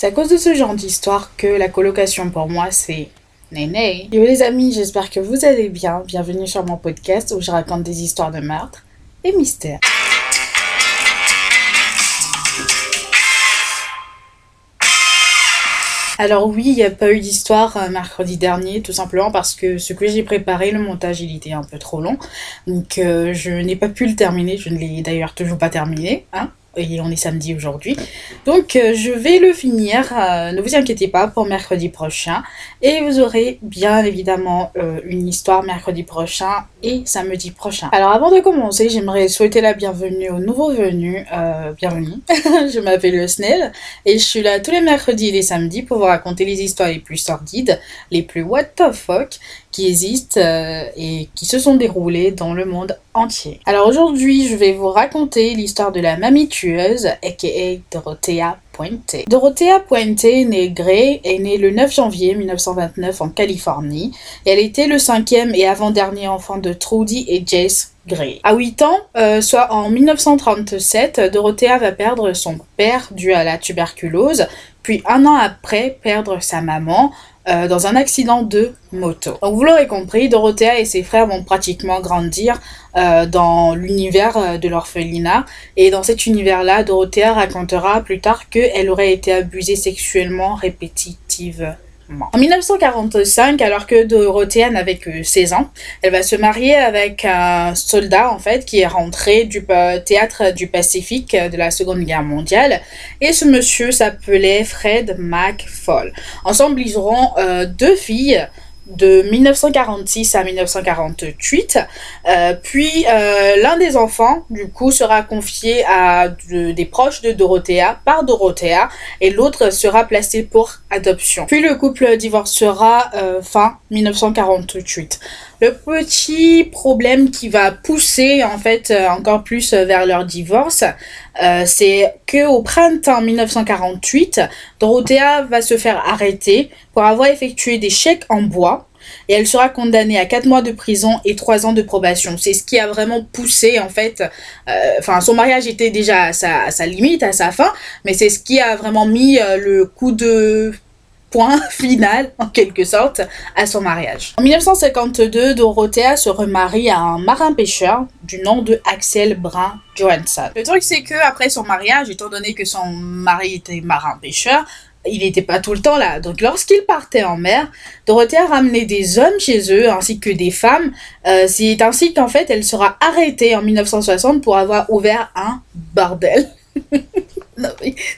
C'est à cause de ce genre d'histoire que la colocation pour moi c'est Néné. Yo les amis, j'espère que vous allez bien. Bienvenue sur mon podcast où je raconte des histoires de meurtre et mystères. Alors oui, il n'y a pas eu d'histoire euh, mercredi dernier, tout simplement parce que ce que j'ai préparé, le montage, il était un peu trop long. Donc euh, je n'ai pas pu le terminer, je ne l'ai d'ailleurs toujours pas terminé. Hein et on est samedi aujourd'hui. Donc euh, je vais le finir, euh, ne vous inquiétez pas, pour mercredi prochain. Et vous aurez bien évidemment euh, une histoire mercredi prochain et samedi prochain. Alors avant de commencer, j'aimerais souhaiter la bienvenue aux nouveaux venus. bienvenue, je m'appelle Snell et je suis là tous les mercredis et les samedis pour vous raconter les histoires les plus sordides, les plus what the fuck qui existent et qui se sont déroulées dans le monde entier. Alors aujourd'hui, je vais vous raconter l'histoire de la mamie tueuse, aka Dorothea Puente. Dorothea Puente, née Gray, est née le 9 janvier 1929 en Californie. elle était le cinquième et avant-dernier enfant de Trudy et Jace Gray. À 8 ans, euh, soit en 1937, Dorothea va perdre son père dû à la tuberculose, puis un an après perdre sa maman euh, dans un accident de moto. Donc vous l'aurez compris, Dorothea et ses frères vont pratiquement grandir euh, dans l'univers euh, de l'orphelinat. Et dans cet univers-là, Dorothea racontera plus tard qu'elle aurait été abusée sexuellement répétitivement. En 1945, alors que Dorothea n'avait que 16 ans, elle va se marier avec un soldat en fait qui est rentré du théâtre du Pacifique de la Seconde Guerre mondiale et ce monsieur s'appelait Fred McFall. Ensemble, ils auront euh, deux filles de 1946 à 1948. Euh, puis euh, l'un des enfants, du coup, sera confié à des proches de Dorothea par Dorothea et l'autre sera placé pour adoption. Puis le couple divorcera euh, fin 1948. Le petit problème qui va pousser en fait encore plus vers leur divorce, c'est que au printemps 1948, Dorothea va se faire arrêter pour avoir effectué des chèques en bois et elle sera condamnée à 4 mois de prison et 3 ans de probation. C'est ce qui a vraiment poussé en fait, euh, enfin son mariage était déjà à sa, limite, à sa fin, mais c'est ce qui a vraiment mis euh, le coup de point final, en quelque sorte, à son mariage. En 1952, Dorothea se remarie à un marin-pêcheur du nom de Axel Brun Johansson. Le truc, c'est que après son mariage, étant donné que son mari était marin-pêcheur, il n'était pas tout le temps là. Donc lorsqu'il partait en mer, Dorothea ramenait des hommes chez eux ainsi que des femmes. Euh, c'est ainsi qu'en fait elle sera arrêtée en 1960 pour avoir ouvert un bordel.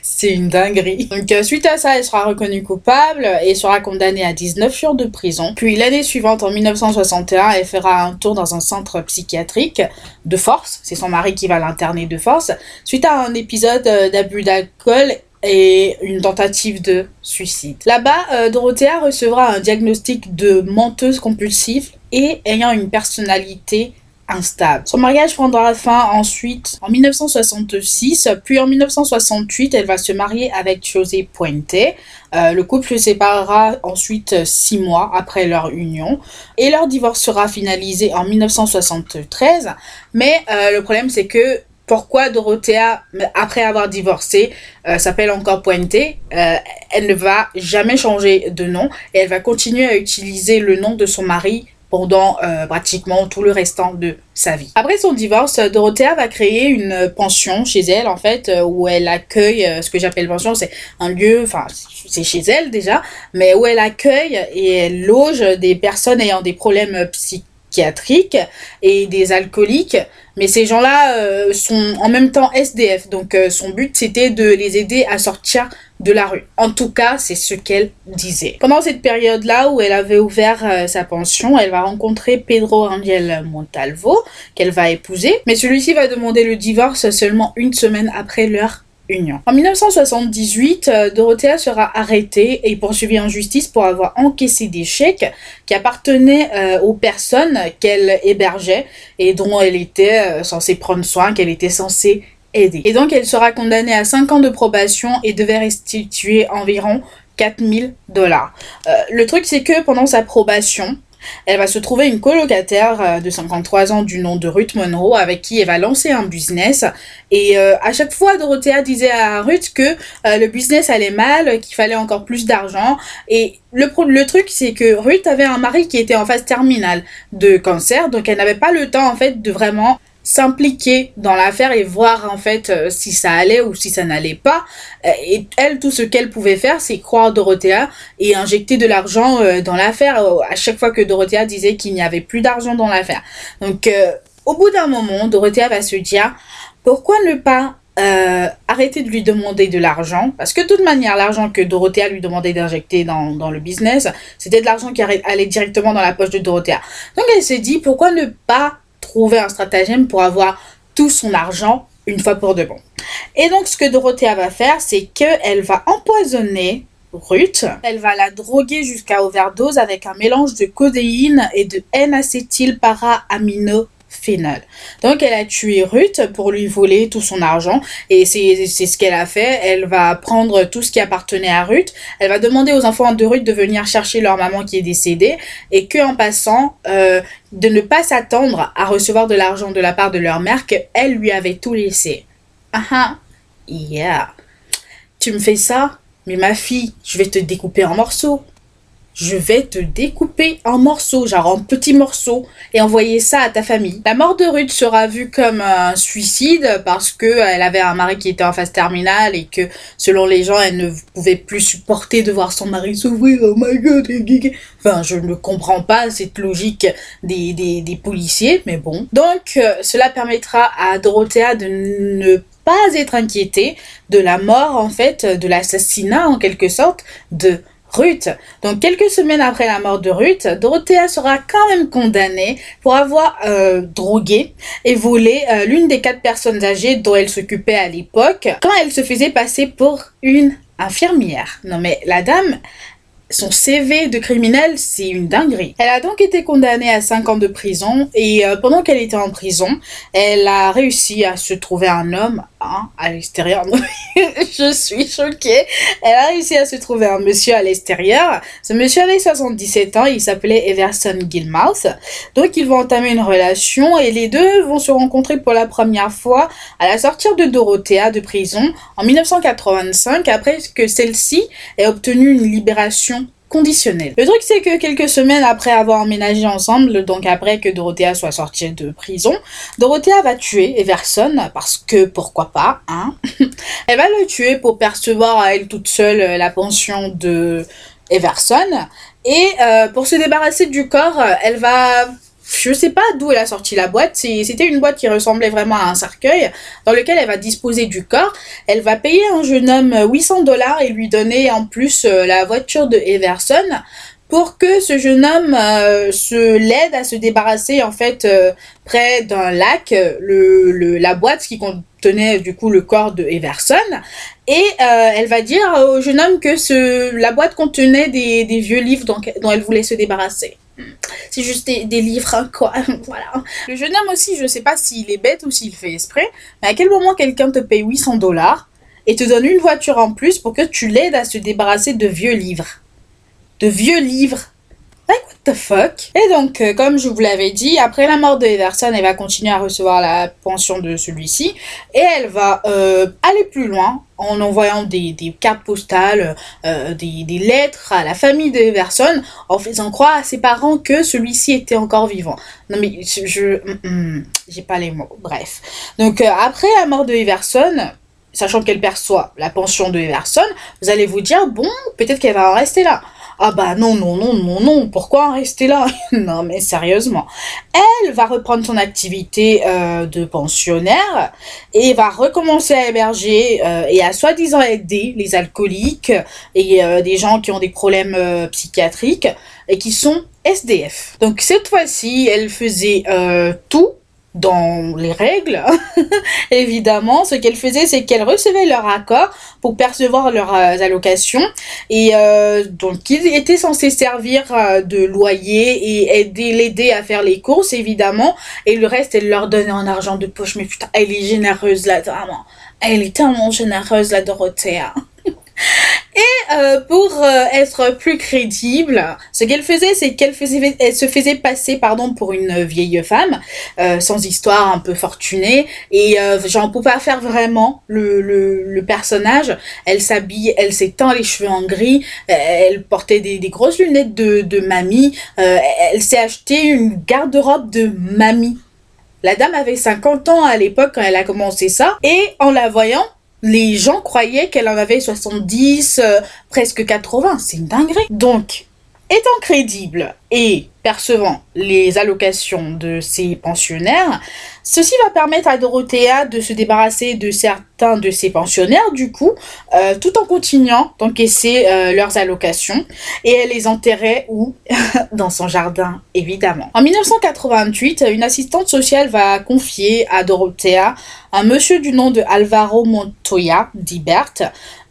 c'est une dinguerie. Donc euh, suite à ça, elle sera reconnue coupable et sera condamnée à 19 jours de prison. Puis l'année suivante, en 1961, elle fera un tour dans un centre psychiatrique de force. C'est son mari qui va l'interner de force. Suite à un épisode euh, d'abus d'alcool et une tentative de suicide. Là-bas, euh, Dorothea recevra un diagnostic de menteuse compulsive et ayant une personnalité instable. Son mariage prendra fin ensuite en 1966, puis en 1968, elle va se marier avec José Puente. Euh, le couple se séparera ensuite six mois après leur union et leur divorce sera finalisé en 1973. Mais euh, le problème c'est que pourquoi Dorothea, après avoir divorcé, euh, s'appelle encore Puente. Elle ne va jamais changer de nom et elle va continuer à utiliser le nom de son mari pendant euh, pratiquement tout le restant de sa vie. Après son divorce, Dorothea va créer une pension chez elle, en fait, où elle accueille, ce que j'appelle pension, c'est un lieu, enfin, c'est chez elle déjà, mais où elle accueille et elle loge des personnes ayant des problèmes psychiatriques et des alcooliques mais ces gens-là euh, sont en même temps SDF, donc euh, son but c'était de les aider à sortir de la rue. En tout cas, c'est ce qu'elle disait. Pendant cette période-là où elle avait ouvert euh, sa pension, elle va rencontrer Pedro Angel Montalvo, qu'elle va épouser, mais celui-ci va demander le divorce seulement une semaine après leur Union. En 1978, euh, Dorothea sera arrêtée et poursuivie en justice pour avoir encaissé des chèques qui appartenaient euh, aux personnes qu'elle hébergeait et dont elle était censée prendre soin, qu'elle était censée Et donc elle sera condamnée à 5 ans de probation et devait restituer environ 4000 dollars. le truc c'est que pendant sa probation, elle va se trouver une colocataire euh, de 53 ans du nom de Ruth Monroe avec qui elle va lancer un business. Et euh, à chaque fois, Dorothea disait à Ruth que euh, le business allait mal, qu'il fallait encore plus d'argent. Et le truc, c'est que Ruth avait un mari qui était en phase terminale de cancer, donc elle n'avait pas le temps en fait de vraiment s'impliquer dans l'affaire et voir en fait euh, si ça allait ou si ça n'allait pas. Euh, et elle, tout ce qu'elle pouvait faire, c'est croire Dorothea et injecter de l'argent euh, dans l'affaire à chaque fois que Dorothea disait qu'il n'y avait plus d'argent dans l'affaire. Donc, au bout d'un moment, Dorothea va se dire pourquoi ne pas arrêter de lui demander de l'argent, parce que de toute manière, l'argent que Dorothea lui demandait d'injecter dans, dans, le business, c'était de l'argent qui allait directement dans la poche de Dorothea. Donc elle s'est dit, pourquoi ne pas trouver un stratagème pour avoir tout son argent une fois pour de bon. Et donc, ce que Dorothea va faire, c'est qu'elle va empoisonner Ruth. Elle va la droguer jusqu'à overdose avec un mélange de codéine et de N-acétyl para-amino Phénol. Donc elle a tué Ruth pour lui voler tout son argent et c'est ce qu'elle a fait. Elle va prendre tout ce qui appartenait à Ruth. Elle va demander aux enfants de Ruth de venir chercher leur maman qui est décédée et que en passant euh, de ne pas s'attendre à recevoir de l'argent de la part de leur mère qu'elle lui avait tout laissé. Ah ah, yeah. Tu me fais ça, mais ma fille, je vais te découper en morceaux je vais te découper en morceaux, genre en petits morceaux, et envoyer ça à ta famille. La mort de Ruth sera vue comme un suicide parce que elle avait un mari qui était en phase terminale et que, selon les gens, elle ne pouvait plus supporter de voir son mari souffrir. Oh my god, enfin, je ne comprends pas cette logique des, des, des policiers, mais bon. Donc, euh, cela permettra à Dorothea de ne pas être inquiétée de la mort, en fait, de l'assassinat, en quelque sorte, de Ruth. Donc quelques semaines après la mort de Ruth, Dorothea sera quand même condamnée pour avoir euh, drogué et volé euh, l'une des quatre personnes âgées dont elle s'occupait à l'époque quand elle se faisait passer pour une infirmière. Non mais la dame, son CV de criminel, c'est une dinguerie. Elle a donc été condamnée à 5 ans de prison et euh, pendant qu'elle était en prison, elle a réussi à se trouver un homme hein, à l'extérieur. Je suis choquée. Elle a réussi à se trouver un monsieur à l'extérieur. Ce monsieur avait 77 ans, il s'appelait Everson Gilmouth. Donc ils vont entamer une relation et les deux vont se rencontrer pour la première fois à la sortie de Dorothea de prison en 1985 après que celle-ci ait obtenu une libération Le truc, c'est que quelques semaines après avoir emménagé ensemble, donc après que Dorothea soit sortie de prison, Dorothea va tuer Everson, parce que pourquoi pas, hein Elle va le tuer pour percevoir à elle toute seule la pension de Everson. Et euh, pour se débarrasser du corps, elle va je sais pas d'où elle a sorti la boîte. C'était une boîte qui ressemblait vraiment à un cercueil dans lequel elle va disposer du corps. Elle va payer un jeune homme 800 dollars et lui donner en plus euh, la voiture de Everson pour que ce jeune homme euh, se l'aide à se débarrasser en fait euh, près d'un lac le, la boîte qui contenait du coup le corps de Everson et elle va dire au jeune homme que la boîte contenait des, vieux livres dont elle voulait se débarrasser. C'est juste des, livres, quoi. voilà. Le jeune homme aussi, je sais pas s'il est bête ou s'il fait exprès, mais à quel moment quelqu'un te paye 800 dollars et te donne une voiture en plus pour que tu l'aides à se débarrasser de vieux livres? De vieux livres Like, what the fuck? Et donc, euh, comme je vous l'avais dit, après la mort de Everson, elle va continuer à recevoir la pension de celui-ci. Et elle va euh, aller plus loin en envoyant des, cartes postales, euh, des, des, lettres à la famille de Everson, en faisant croire à ses parents que celui-ci était encore vivant. Non mais, je... Mm, mm, j'ai pas les mots. Bref. Donc, après la mort de Everson, sachant qu'elle perçoit la pension de Everson, vous allez vous dire, bon, peut-être qu'elle va en rester là. Ah bah non, non, non, non, non, pourquoi en rester là? Non mais sérieusement. Elle va reprendre son activité euh, de pensionnaire et va recommencer à héberger euh, et à soi-disant aider les alcooliques et euh, des gens qui ont des problèmes psychiatriques et qui sont SDF. Donc cette fois-ci, elle faisait tout dans les règles, évidemment, ce qu'elle faisait, c'est qu'elle recevait leur accord pour percevoir leurs euh, allocations et euh, donc ils étaient censés servir euh, de loyer et aider l'aider à faire les courses, évidemment, et le reste, elle leur donnait en argent de poche. Mais putain, elle est généreuse là, vraiment. Elle est tellement généreuse, la Dorothea. Et euh, pour euh, être plus crédible, ce qu'elle faisait, c'est qu'elle se faisait passer, pardon, pour une vieille femme, euh, sans histoire, un peu fortunée, et genre pour pas faire vraiment le, personnage, elle s'habille, elle s'étend les cheveux en gris, elle portait des, des grosses lunettes de, de mamie, elle s'est acheté une garde-robe de mamie. La dame avait 50 ans à l'époque quand elle a commencé ça, et en la voyant, les gens croyaient qu'elle en avait 70, euh, presque 80. C'est une dinguerie. Donc, étant crédible et percevant les allocations de ses pensionnaires, ceci va permettre à Dorothea de se débarrasser de certains de ses pensionnaires, du coup, euh, tout en continuant d'encaisser euh, leurs allocations, et elle les enterrait où? Dans son jardin, évidemment. En 1988, une assistante sociale va confier à Dorothea un monsieur du nom de Alvaro Montoya, dit Berthe.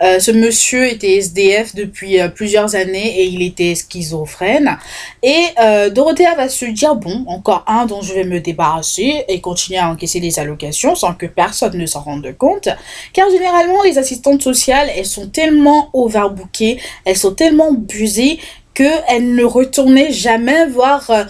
Euh, ce monsieur était SDF depuis plusieurs années et il était schizophrène. Et euh, Dorothea va se dire, bon, encore un dont je vais me débarrasser et continuer à encaisser des allocations sans que personne ne s'en rende compte. Car généralement, les assistantes sociales, elles sont tellement overbookées, elles sont tellement busées qu'elle ne retournait jamais voir euh,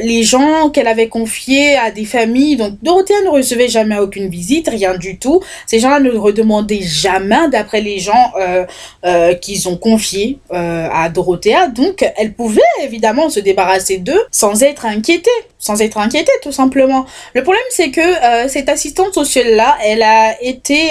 les gens qu'elle avait confiés à des familles. Donc Dorothea ne recevait jamais aucune visite, rien du tout. Ces gens-là ne redemandaient jamais d'après les gens euh, euh, qu'ils ont confiés à Dorothea. Donc elle pouvait évidemment se débarrasser d'eux sans être inquiétée. Sans être inquiétée tout simplement. Le problème c'est que cette assistante sociale-là, elle a été...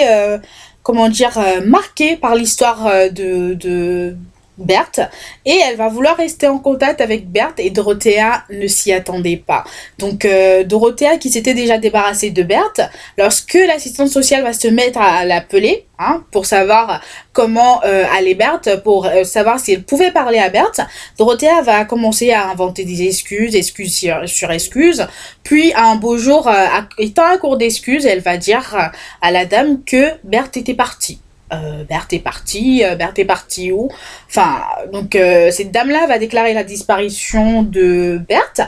comment dire, marquée par l'histoire de, de Berthe et elle va vouloir rester en contact avec Berthe et Dorothea ne s'y attendait pas. Donc euh, Dorothea qui s'était déjà débarrassée de Berthe, lorsque l'assistante sociale va se mettre à, l'appeler hein, pour savoir comment euh, allait Berthe, pour euh, savoir si elle pouvait parler à Berthe, Dorothea va commencer à inventer des excuses, excuses sur, sur excuses, puis un beau jour, étant à court d'excuses, elle va dire à la dame que Berthe était partie euh, Berthe est partie, euh, Berthe est partie où? Enfin, donc euh, cette dame-là va déclarer la disparition de Berthe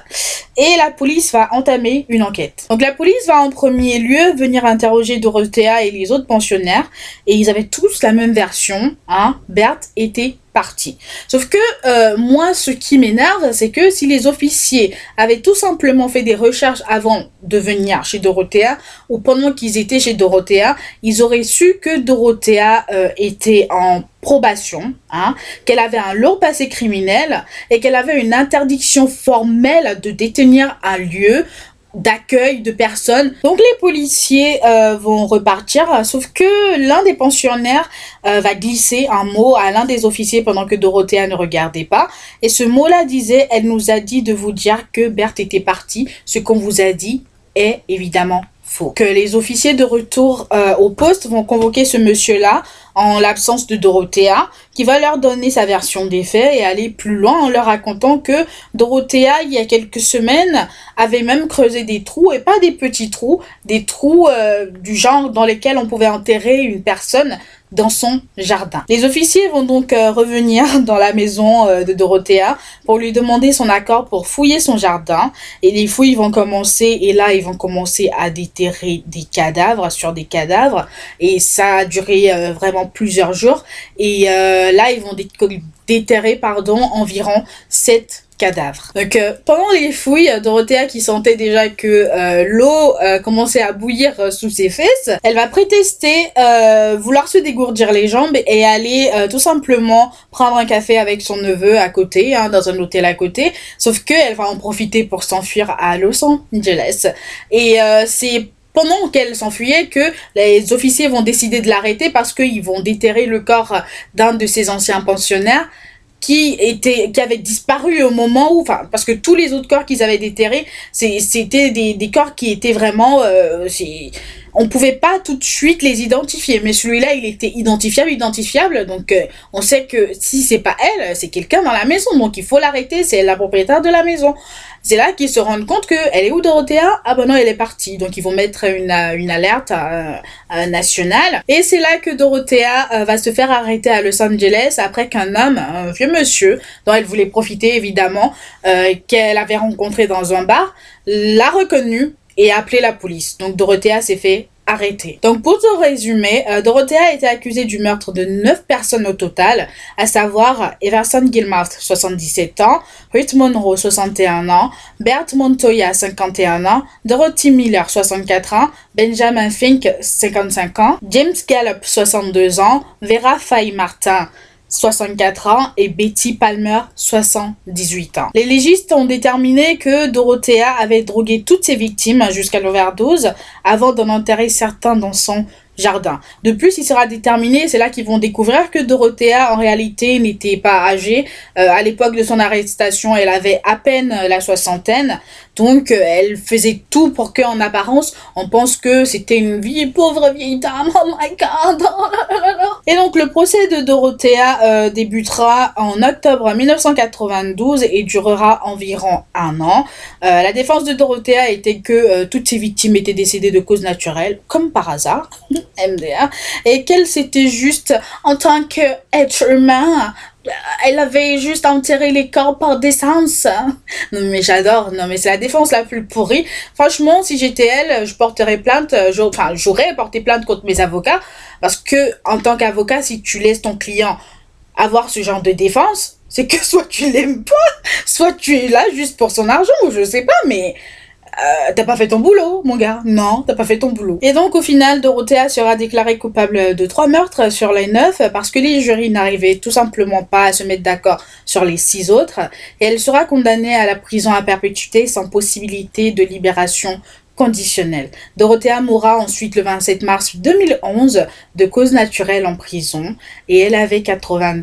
et la police va entamer une enquête. Donc la police va en premier lieu venir interroger Dorothea et les autres pensionnaires et ils avaient tous la même version, hein, Berthe était partie. Sauf que euh, moi, ce qui m'énerve, c'est que si les officiers avaient tout simplement fait des recherches avant de venir chez Dorothea ou pendant qu'ils étaient chez Dorothea, ils auraient su que Dorothea euh, était en probation, hein, qu'elle avait un lourd passé criminel et qu'elle avait une interdiction formelle de détenir un lieu d'accueil de personnes. Donc les policiers euh, vont repartir, sauf que l'un des pensionnaires euh, va glisser un mot à l'un des officiers pendant que Dorothea ne regardait pas. Et ce mot-là disait, elle nous a dit de vous dire que Berthe était partie. Ce qu'on vous a dit est évidemment Que les officiers de retour euh, au poste vont convoquer ce monsieur-là en l'absence de Dorothea, qui va leur donner sa version des faits et aller plus loin en leur racontant que Dorothea, il y a quelques semaines, avait même creusé des trous, et pas des petits trous, des trous euh, du genre dans lesquels on pouvait enterrer une personne dans son jardin. Les officiers vont donc euh, revenir dans la maison euh, de Dorothea pour lui demander son accord pour fouiller son jardin. Et les fouilles vont commencer et là ils vont commencer à déterrer des cadavres sur des cadavres. Et ça a duré euh, vraiment plusieurs jours. Et là ils vont déterrer pardon environ sept cadavre. Donc euh, pendant les fouilles, Dorothea qui sentait déjà que euh, l'eau euh, commençait à bouillir sous ses fesses, elle va prétester vouloir se dégourdir les jambes et aller tout simplement prendre un café avec son neveu à côté, hein, dans un hôtel à côté. Sauf que elle va en profiter pour s'enfuir à Los Angeles. Et c'est pendant qu'elle s'enfuyait que les officiers vont décider de l'arrêter parce qu'ils vont déterrer le corps d'un de ses anciens pensionnaires qui était qui avait disparu au moment où enfin parce que tous les autres corps qu'ils avaient déterrés c'était des, des corps qui étaient vraiment euh, on pouvait pas tout de suite les identifier mais celui-là il était identifiable identifiable donc euh, on sait que si c'est pas elle c'est quelqu'un dans la maison donc il faut l'arrêter c'est la propriétaire de la maison c'est là qu'ils se rendent compte que elle est où Dorothea? Ah ben non, elle est partie. Donc ils vont mettre une, une alerte nationale. Et c'est là que Dorothea euh, va se faire arrêter à Los Angeles après qu'un homme, un vieux monsieur, dont elle voulait profiter évidemment, euh, qu'elle avait rencontré dans un bar, l'a reconnu et a appelé la police. Donc Dorothea s'est fait arrêtée. Donc pour te résumer, euh, Dorothea a été accusée du meurtre de 9 personnes au total, à savoir Everson Gilmart, 77 ans, Ruth Monroe, 61 ans, Bert Montoya, 51 ans, Dorothy Miller, 64 ans, Benjamin Fink, 55 ans, James Gallup, 62 ans, Vera Faye Martin, 64 ans, et Betty Palmer, 78 ans. Les légistes ont déterminé que Dorothea avait drogué toutes ses victimes jusqu'à l'overdose avant d'en enterrer certains dans son jardin. De plus, il sera déterminé, c'est là qu'ils vont découvrir que Dorothea, en réalité, n'était pas âgée. Euh, à l'époque de son arrestation, elle avait à peine la soixantaine. Donc, euh, elle faisait tout pour qu'en apparence, on pense que c'était une vie pauvre vieille dame. Oh my god! et donc, le procès de Dorothea euh, débutera en octobre 1992 et durera environ un an. la défense de Dorothea était que toutes ses victimes étaient décédées de causes naturelles, comme par hasard. MDA, et qu'elle s'était juste, en tant qu'être humain, elle avait juste enterré les corps par décence. Non mais j'adore, non mais c'est la défense la plus pourrie. Franchement, si j'étais elle, je porterais plainte, enfin j'aurais porté plainte contre mes avocats, parce que en tant qu'avocat, si tu laisses ton client avoir ce genre de défense, c'est que soit tu l'aimes pas, soit tu es là juste pour son argent, ou je sais pas, mais euh, t'as pas fait ton boulot, mon gars. Non, t'as pas fait ton boulot. Et donc, au final, Dorothea sera déclarée coupable de trois meurtres sur les neuf parce que les jurys n'arrivaient tout simplement pas à se mettre d'accord sur les six autres. Et elle sera condamnée à la prison à perpétuité sans possibilité de libération conditionnelle. Dorothea mourra ensuite le 27 mars 2011 de cause naturelle en prison et elle avait 80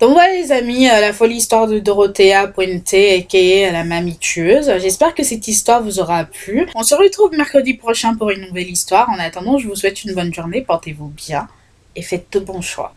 Donc voilà les amis, euh, la folie histoire de Dorothea Puente, est la mamie tueuse. J'espère que cette histoire vous aura plu. On se retrouve mercredi prochain pour une nouvelle histoire. En attendant, je vous souhaite une bonne journée, portez-vous bien et faites de bons choix.